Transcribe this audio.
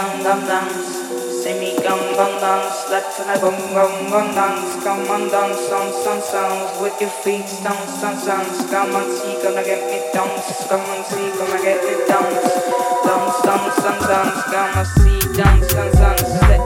down, down, dance. See me come, come, dance. Let's have a come, come, dance. Come on, dance, on, sun, sounds. With your feet, dance, sun, sounds. Come on, see, come and get me dance. Come on, see, come and get me dance. Dance, dance, dance, dance. Come on, see, dance, dance, dance.